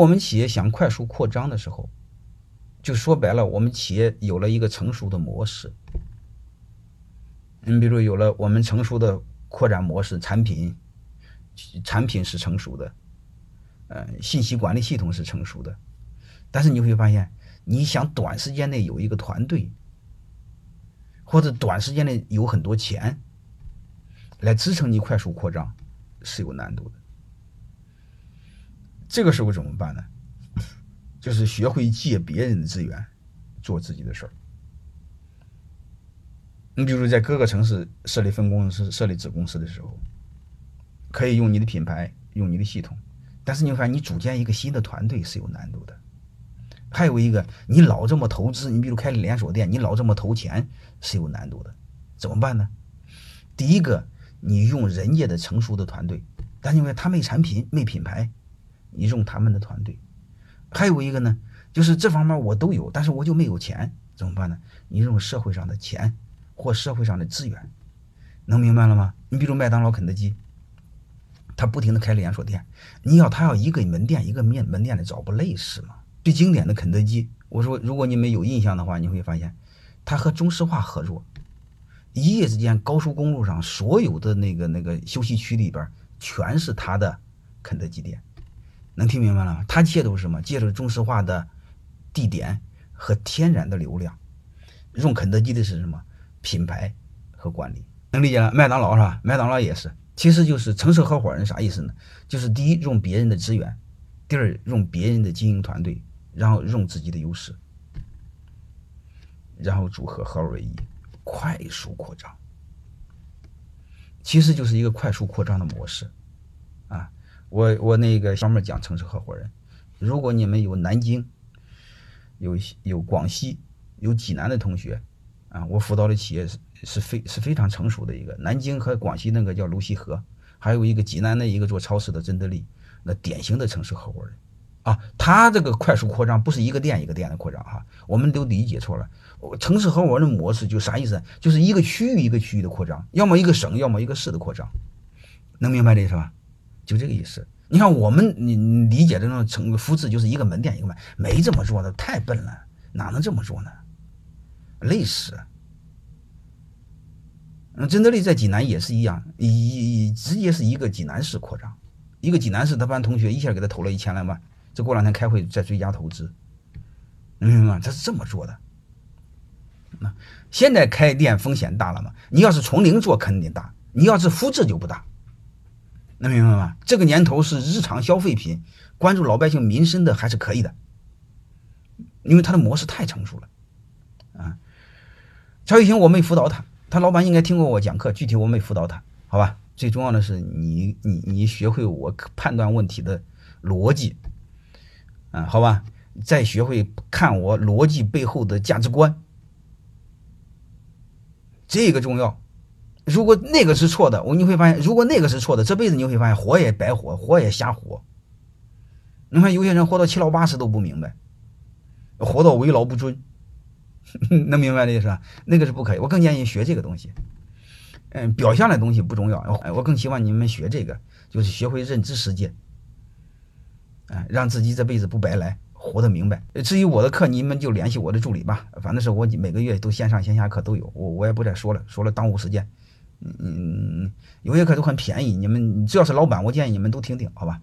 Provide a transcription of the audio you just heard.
我们企业想快速扩张的时候，就说白了，我们企业有了一个成熟的模式。你比如有了我们成熟的扩展模式，产品产品是成熟的，呃，信息管理系统是成熟的，但是你会发现，你想短时间内有一个团队，或者短时间内有很多钱来支撑你快速扩张，是有难度的。这个时候怎么办呢？就是学会借别人的资源，做自己的事儿。你比如在各个城市设立分公司、设立子公司的时候，可以用你的品牌、用你的系统，但是你发现你组建一个新的团队是有难度的。还有一个，你老这么投资，你比如开连锁店，你老这么投钱是有难度的。怎么办呢？第一个，你用人家的成熟的团队，但因为他没产品、没品牌，你用他们的团队。还有一个呢，就是这方面我都有，但是我就没有钱，怎么办呢？你用社会上的钱。或社会上的资源，能明白了吗？你比如麦当劳、肯德基，他不停的开连锁店，你要他要一个门店一个面门店的找不累死吗？最经典的肯德基，我说如果你们有印象的话，你会发现，他和中石化合作，一夜之间高速公路上所有的那个那个休息区里边全是他的肯德基店，能听明白了吗？他借助什么？借助中石化的地点和天然的流量，用肯德基的是什么？品牌和管理能理解了，麦当劳是吧？麦当劳也是，其实就是城市合伙人啥意思呢？就是第一用别人的资源，第二用别人的经营团队，然后用自己的优势，然后组合合二为一，快速扩张。其实就是一个快速扩张的模式！我我那个专门讲城市合伙人，如果你们有南京、有有广西、有济南的同学。啊，我辅导的企业是是非是非常成熟的一个，南京和广西那个叫泸溪河，还有一个济南的一个做超市的真德利，那典型的城市合伙人，啊，他这个快速扩张不是一个店一个店的扩张哈，我们都理解错了，城市合伙人的模式就啥意思？就是一个区域一个区域的扩张，要么一个省，要么一个市的扩张，能明白这意思吧？就这个意思。你看我们你理解的那种成复制就是一个门店一个门，没这么做的，太笨了，哪能这么做呢？累死！嗯，真德利在济南也是一样，一直接是一个济南市扩张，一个济南市他班同学一下给他投了一千来万，这过两天开会再追加投资，明白吗？他是这么做的。那现在开店风险大了吗？你要是从零做肯定大，你要是复制就不大，能明白吗？这个年头是日常消费品，关注老百姓民生的还是可以的，因为它的模式太成熟了，啊。乔雨晴，我没辅导他，他老板应该听过我讲课，具体我没辅导他，好吧？最重要的是你你你学会我判断问题的逻辑，啊，好吧？再学会看我逻辑背后的价值观，这个重要。如果那个是错的，我你会发现，如果那个是错的，这辈子你会发现活也白活，活也瞎活。你看有些人活到七老八十都不明白，活到为老不尊。能明白这意思？那个是不可以。我更建议学这个东西。嗯，表象的东西不重要。我更希望你们学这个，就是学会认知世界。哎，让自己这辈子不白来，活得明白。至于我的课，你们就联系我的助理吧。反正是我每个月都线上线下课都有，我我也不再说了，说了耽误时间。嗯，有些课都很便宜，你们只要是老板，我建议你们都听听，好吧？